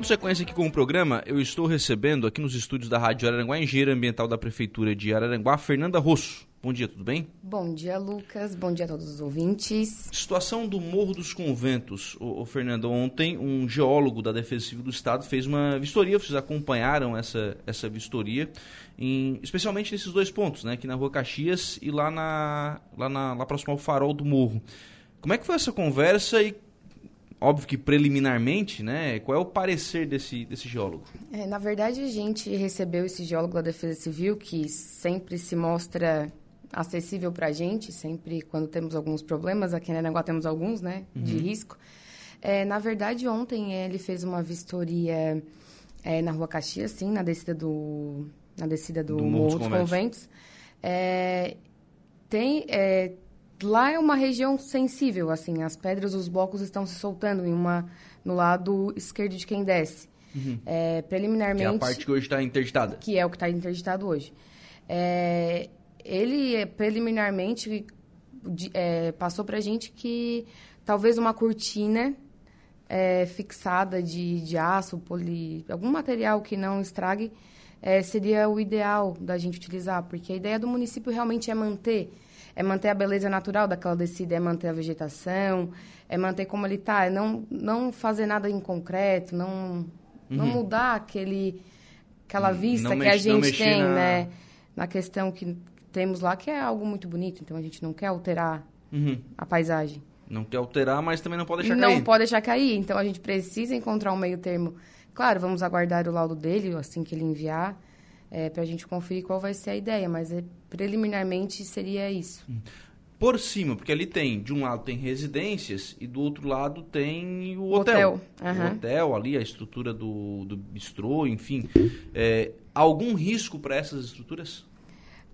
Dando sequência aqui com o programa, eu estou recebendo aqui nos estúdios da Rádio Araranguá, engenheira ambiental da Prefeitura de Araranguá, Fernanda Rosso. Bom dia, tudo bem? Bom dia, Lucas. Bom dia a todos os ouvintes. Situação do Morro dos Conventos. O, Fernando, ontem um geólogo da Defesa Civil do Estado fez uma vistoria, vocês acompanharam essa, essa vistoria, em, especialmente nesses dois pontos, né? Aqui na Rua Caxias e lá, na, lá, na, lá próximo ao farol do morro. Como é que foi essa conversa e óbvio que preliminarmente, né? Qual é o parecer desse, desse geólogo? É, na verdade, a gente recebeu esse geólogo da Defesa Civil, que sempre se mostra acessível para a gente, sempre quando temos alguns problemas, aqui em Aranaguá temos alguns, né, uhum. de risco. É, na verdade, ontem ele fez uma vistoria é, na Rua Caxias, sim, na descida do, na descida do, do Morro dos Conventos. É, tem é, lá é uma região sensível, assim, as pedras, os blocos estão se soltando em uma no lado esquerdo de quem desce. Uhum. É, preliminarmente. Que é a parte que hoje está interditada. Que é o que está interditado hoje. É, ele, preliminarmente, é, passou para a gente que talvez uma cortina é, fixada de, de aço, poli, algum material que não estrague, é, seria o ideal da gente utilizar, porque a ideia do município realmente é manter é manter a beleza natural daquela descida, é manter a vegetação, é manter como ele está, é não, não fazer nada em concreto, não, uhum. não mudar aquele, aquela vista que a gente tem, na... né? Na questão que temos lá, que é algo muito bonito, então a gente não quer alterar uhum. a paisagem. Não quer alterar, mas também não pode deixar não cair. Não pode deixar cair, então a gente precisa encontrar um meio termo. Claro, vamos aguardar o laudo dele, assim que ele enviar, é, para a gente conferir qual vai ser a ideia, mas é, preliminarmente seria isso. Hum. Por cima, porque ali tem, de um lado tem residências e do outro lado tem o hotel. hotel. Uhum. O hotel ali, a estrutura do, do bistrô, enfim. É, algum risco para essas estruturas?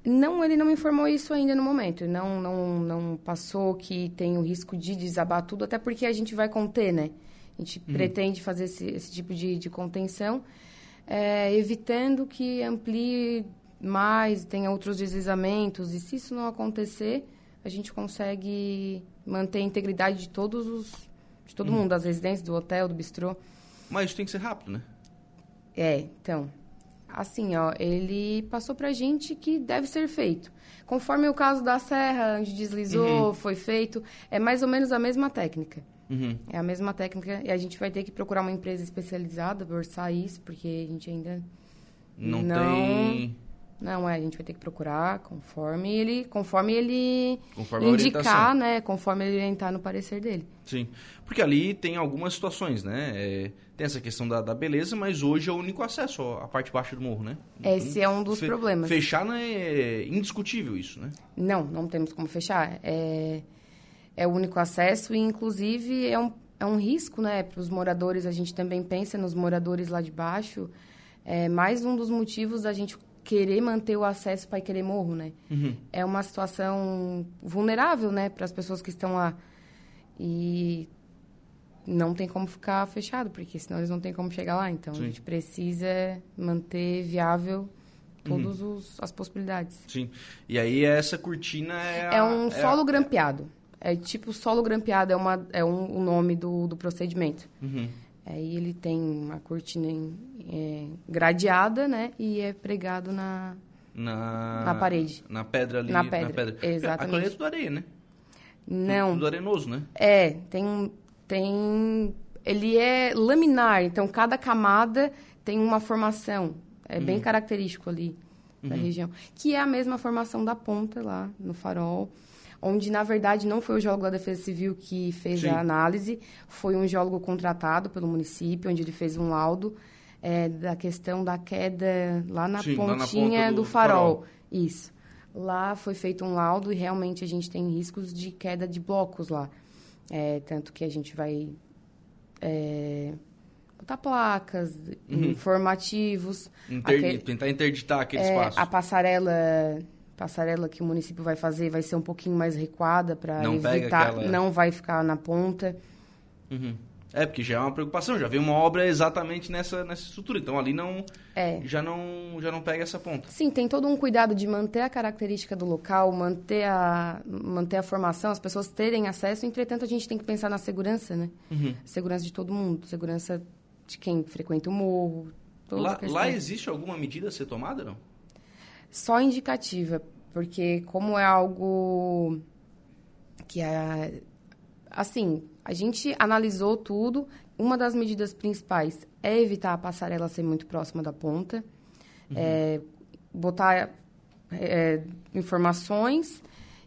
Não, ele não me informou isso ainda no momento. Não, não, não passou que tem o risco de desabar tudo, até porque a gente vai conter, né? A gente uhum. pretende fazer esse, esse tipo de, de contenção é, evitando que amplie mais, tenha outros deslizamentos. E se isso não acontecer, a gente consegue manter a integridade de todos os de todo uhum. mundo, das residências, do hotel, do bistrô. Mas isso tem que ser rápido, né? É, então. Assim, ó, ele passou pra gente que deve ser feito. Conforme o caso da serra, onde deslizou, uhum. foi feito, é mais ou menos a mesma técnica. Uhum. É a mesma técnica e a gente vai ter que procurar uma empresa especializada para orçar isso, porque a gente ainda não, não tem. Não, é, a gente vai ter que procurar conforme ele, conforme ele conforme indicar, né? Conforme ele orientar no parecer dele. Sim. Porque ali tem algumas situações, né? É, tem essa questão da, da, beleza, mas hoje é o único acesso à parte baixa do morro, né? Esse é um dos fe problemas. Fechar não é indiscutível isso, né? Não, não temos como fechar. É é o único acesso e, inclusive, é um, é um risco, né, para os moradores. A gente também pensa nos moradores lá de baixo. É mais um dos motivos da gente querer manter o acesso para querer morro, né? Uhum. É uma situação vulnerável, né, para as pessoas que estão lá. E não tem como ficar fechado, porque senão eles não têm como chegar lá. Então, Sim. a gente precisa manter viável todas uhum. as possibilidades. Sim. E aí essa cortina é... A, é um é solo a, grampeado. É tipo solo grampeado, é, uma, é um, o nome do, do procedimento. Uhum. Aí ele tem uma cortina em, é, gradeada, né? E é pregado na, na, na parede. Na pedra ali. Na pedra, na pedra. exatamente. A é tudo areia, né? Não. Tudo arenoso, né? É, tem, tem... Ele é laminar, então cada camada tem uma formação. É uhum. bem característico ali da uhum. região. Que é a mesma formação da ponta lá no farol onde na verdade não foi o geólogo da Defesa Civil que fez Sim. a análise, foi um geólogo contratado pelo município, onde ele fez um laudo é, da questão da queda lá na Sim, pontinha lá na do, do farol. farol. Isso. Lá foi feito um laudo e realmente a gente tem riscos de queda de blocos lá. É, tanto que a gente vai é, botar placas, uhum. informativos. Inter... Tentar interditar aquele é, espaço. A passarela passarela que o município vai fazer vai ser um pouquinho mais recuada para evitar, aquela... não vai ficar na ponta. Uhum. É, porque já é uma preocupação, já vem uma obra exatamente nessa, nessa estrutura, então ali não, é. já não já não pega essa ponta. Sim, tem todo um cuidado de manter a característica do local, manter a, manter a formação, as pessoas terem acesso, entretanto a gente tem que pensar na segurança, né? Uhum. Segurança de todo mundo, segurança de quem frequenta o morro. Lá, lá existe alguma medida a ser tomada, não? Só indicativa, porque como é algo que é assim, a gente analisou tudo. Uma das medidas principais é evitar a passarela ser muito próxima da ponta, uhum. é, botar é, informações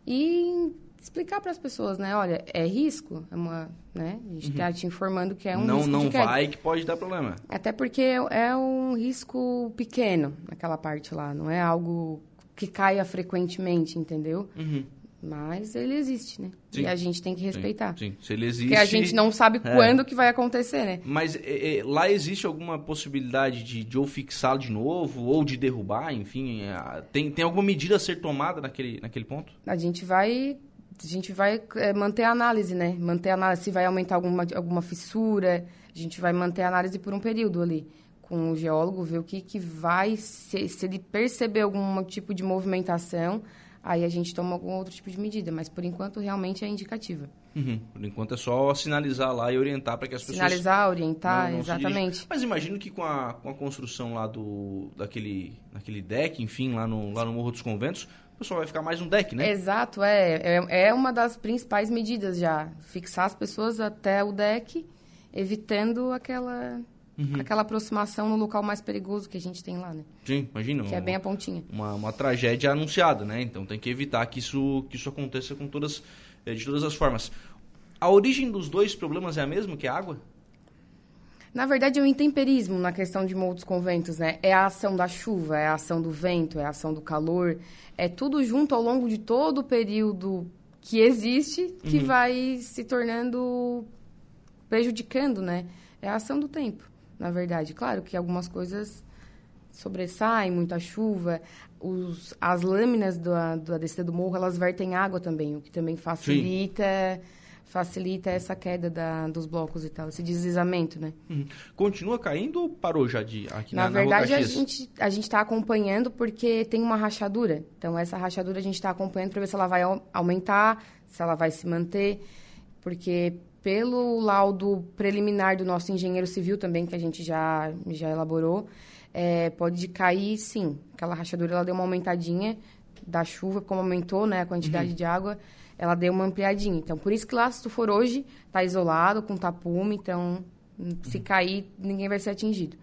e explicar para as pessoas, né? Olha, é risco, é uma, né? A gente está uhum. te informando que é um não, risco Não, não vai que pode dar problema. Até porque é um risco pequeno naquela parte lá, não é algo que caia frequentemente, entendeu? Uhum. Mas ele existe, né? Sim. E a gente tem que respeitar. Sim, sim. se ele existe... Porque a gente não sabe é. quando que vai acontecer, né? Mas é, é, lá existe alguma possibilidade de, de ou fixar de novo, ou de derrubar, enfim? É, tem, tem alguma medida a ser tomada naquele, naquele ponto? A gente vai a gente vai é, manter a análise, né? Manter a análise se vai aumentar alguma, alguma fissura. A gente vai manter a análise por um período ali com o geólogo, ver o que, que vai... Se, se ele perceber algum tipo de movimentação, aí a gente toma algum outro tipo de medida. Mas, por enquanto, realmente é indicativa. Uhum. Por enquanto, é só sinalizar lá e orientar para que as sinalizar, pessoas... Sinalizar, orientar, não, não exatamente. Mas imagino que com a, com a construção lá do, daquele, daquele deck, enfim, lá no, lá no Morro dos Conventos pessoal vai ficar mais um deck, né? Exato, é, é. É uma das principais medidas já. Fixar as pessoas até o deck, evitando aquela, uhum. aquela aproximação no local mais perigoso que a gente tem lá, né? Sim, imagina. Que é bem a pontinha. Uma, uma tragédia anunciada, né? Então tem que evitar que isso, que isso aconteça com todas, eh, de todas as formas. A origem dos dois problemas é a mesma, que é a água? Na verdade, é o intemperismo na questão de moldes conventos, né? É a ação da chuva, é a ação do vento, é a ação do calor. É tudo junto ao longo de todo o período que existe que uhum. vai se tornando prejudicando, né? É a ação do tempo, na verdade. Claro que algumas coisas sobressaem, muita chuva. Os, as lâminas da, da descida do morro, elas vertem água também, o que também facilita... Sim facilita essa queda da, dos blocos e tal, esse deslizamento, né? Uhum. Continua caindo ou parou já de aqui na, na verdade, na a gente a gente está acompanhando porque tem uma rachadura. Então essa rachadura a gente está acompanhando para ver se ela vai aumentar, se ela vai se manter, porque pelo laudo preliminar do nosso engenheiro civil também que a gente já já elaborou, é, pode cair, sim. Aquela rachadura ela deu uma aumentadinha da chuva, como aumentou, né, a quantidade uhum. de água ela deu uma ampliadinha. Então, por isso que lá, se tu for hoje, tá isolado, com tapume, então, se uhum. cair, ninguém vai ser atingido.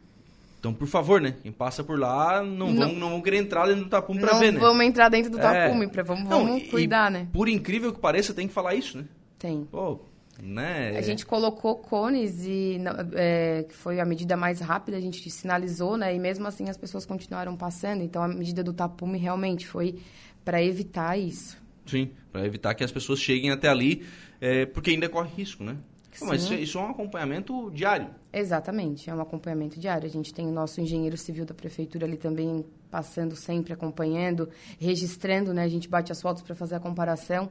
Então, por favor, né? Quem passa por lá, não, não, vão, não vão querer entrar dentro do tapume para ver, né? Não vamos entrar dentro do é. tapume, pra, vamos, não, vamos cuidar, né? Por incrível que pareça, tem que falar isso, né? Tem. Pô, né? A gente colocou cones e é, que foi a medida mais rápida, a gente sinalizou, né? E mesmo assim as pessoas continuaram passando. Então a medida do tapume realmente foi para evitar isso. Sim, para evitar que as pessoas cheguem até ali, é, porque ainda corre risco, né? Mas isso, é, um acompanhamento diário. Exatamente, é um acompanhamento diário. A gente tem o nosso engenheiro civil da prefeitura ali também passando sempre, acompanhando, registrando, né? A gente bate as fotos para fazer a comparação.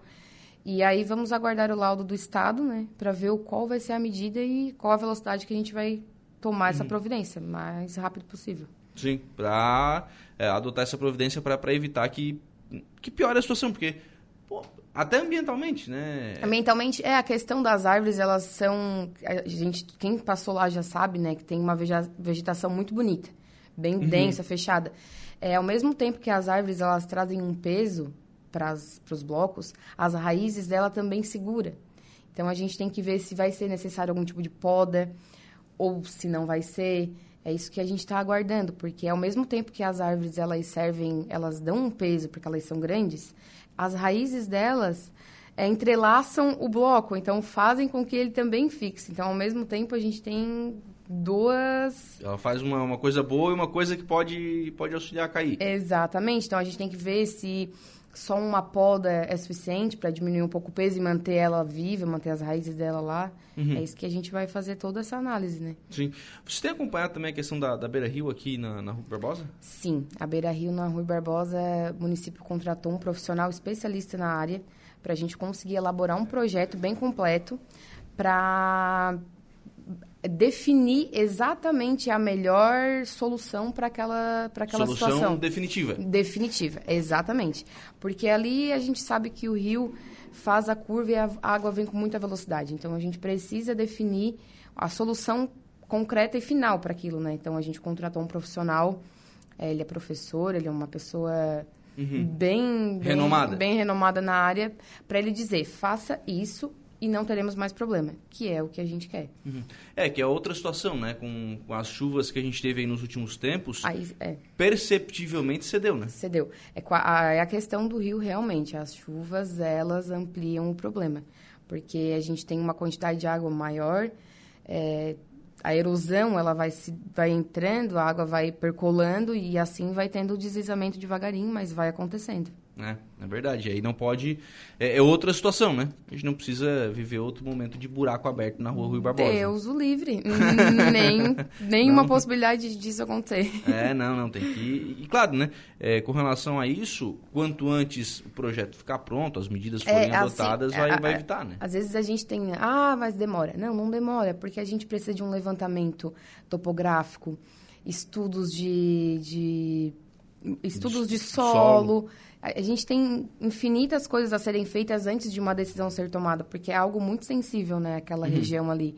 E aí vamos aguardar o laudo do Estado, né? Para ver o qual vai ser a medida e qual a velocidade que a gente vai tomar essa uhum. providência, mais rápido possível. Sim, para é, adotar essa providência para evitar que, que piore a situação, porque até ambientalmente, né? Ambientalmente, é, a questão das árvores, elas são... A gente, quem passou lá já sabe, né? Que tem uma vegetação muito bonita. Bem uhum. densa, fechada. É, ao mesmo tempo que as árvores, elas trazem um peso para os blocos, as raízes dela também segura. Então, a gente tem que ver se vai ser necessário algum tipo de poda ou se não vai ser. É isso que a gente está aguardando, porque ao mesmo tempo que as árvores elas servem, elas dão um peso porque elas são grandes, as raízes delas é, entrelaçam o bloco, então fazem com que ele também fixe. Então, ao mesmo tempo, a gente tem duas... Ela faz uma, uma coisa boa e uma coisa que pode, pode auxiliar a cair. Exatamente. Então, a gente tem que ver se só uma poda é suficiente para diminuir um pouco o peso e manter ela viva, manter as raízes dela lá. Uhum. É isso que a gente vai fazer toda essa análise, né? Sim. Você tem acompanhado também a questão da, da Beira Rio aqui na, na Rua Barbosa? Sim. A Beira Rio, na Rua Barbosa, o município contratou um profissional especialista na área para a gente conseguir elaborar um projeto bem completo para definir exatamente a melhor solução para aquela, para aquela solução situação. definitiva. Definitiva, exatamente. Porque ali a gente sabe que o rio faz a curva e a água vem com muita velocidade. Então a gente precisa definir a solução concreta e final para aquilo, né? Então a gente contratou um profissional, é, ele é professor, ele é uma pessoa uhum. bem, bem renomada, bem renomada na área, para ele dizer faça isso e não teremos mais problema, que é o que a gente quer. Uhum. É, que é outra situação, né? Com, com, as chuvas que a gente teve aí nos últimos tempos, aí, é. perceptivelmente cedeu, né? Cedeu. É a, é a questão do rio, realmente. As chuvas, elas ampliam o problema. Porque a gente tem uma quantidade de água maior, é, a erosão ela vai, se, vai entrando, a água vai percolando e assim vai tendo o deslizamento devagarinho, mas vai acontecendo. É, é verdade. Aí não pode. É, é, outra situação, né? A gente não precisa viver outro momento de buraco aberto na rua Rui Barbosa. Deus o livre. nem nenhuma possibilidade disso acontecer. É, não, não. Tem que. E, claro, né? É, com relação a isso, quanto antes o projeto ficar pronto, as medidas é, forem assim, adotadas, vai, a, vai evitar, né? Às vezes a gente tem. Ah, mas demora. Não, não demora, porque a gente precisa de um levantamento topográfico, estudos de, de estudos de solo. solo. A gente tem infinitas coisas a serem feitas antes de uma decisão ser tomada, porque é algo muito sensível, né? Aquela uhum. região ali.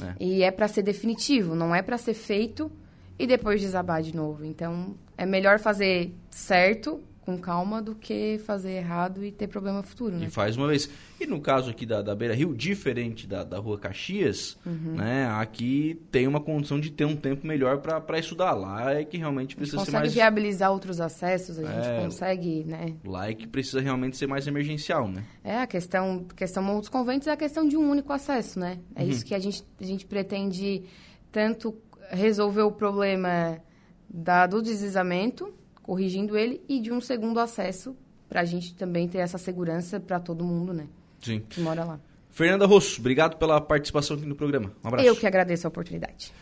É. E é para ser definitivo, não é para ser feito e depois desabar de novo. Então, é melhor fazer certo com calma do que fazer errado e ter problema futuro, né? E faz uma vez. E no caso aqui da, da Beira Rio, diferente da, da Rua Caxias, uhum. né? Aqui tem uma condição de ter um tempo melhor para estudar. Lá é que realmente precisa ser mais... consegue viabilizar outros acessos, a gente é, consegue, né? Lá é que precisa realmente ser mais emergencial, né? É, a questão, questão dos conventos é a questão de um único acesso, né? É uhum. isso que a gente, a gente pretende tanto resolver o problema da, do deslizamento corrigindo ele e de um segundo acesso para a gente também ter essa segurança para todo mundo, né? Sim. Que mora lá. Fernanda Rosso, obrigado pela participação aqui no programa. Um abraço. Eu que agradeço a oportunidade.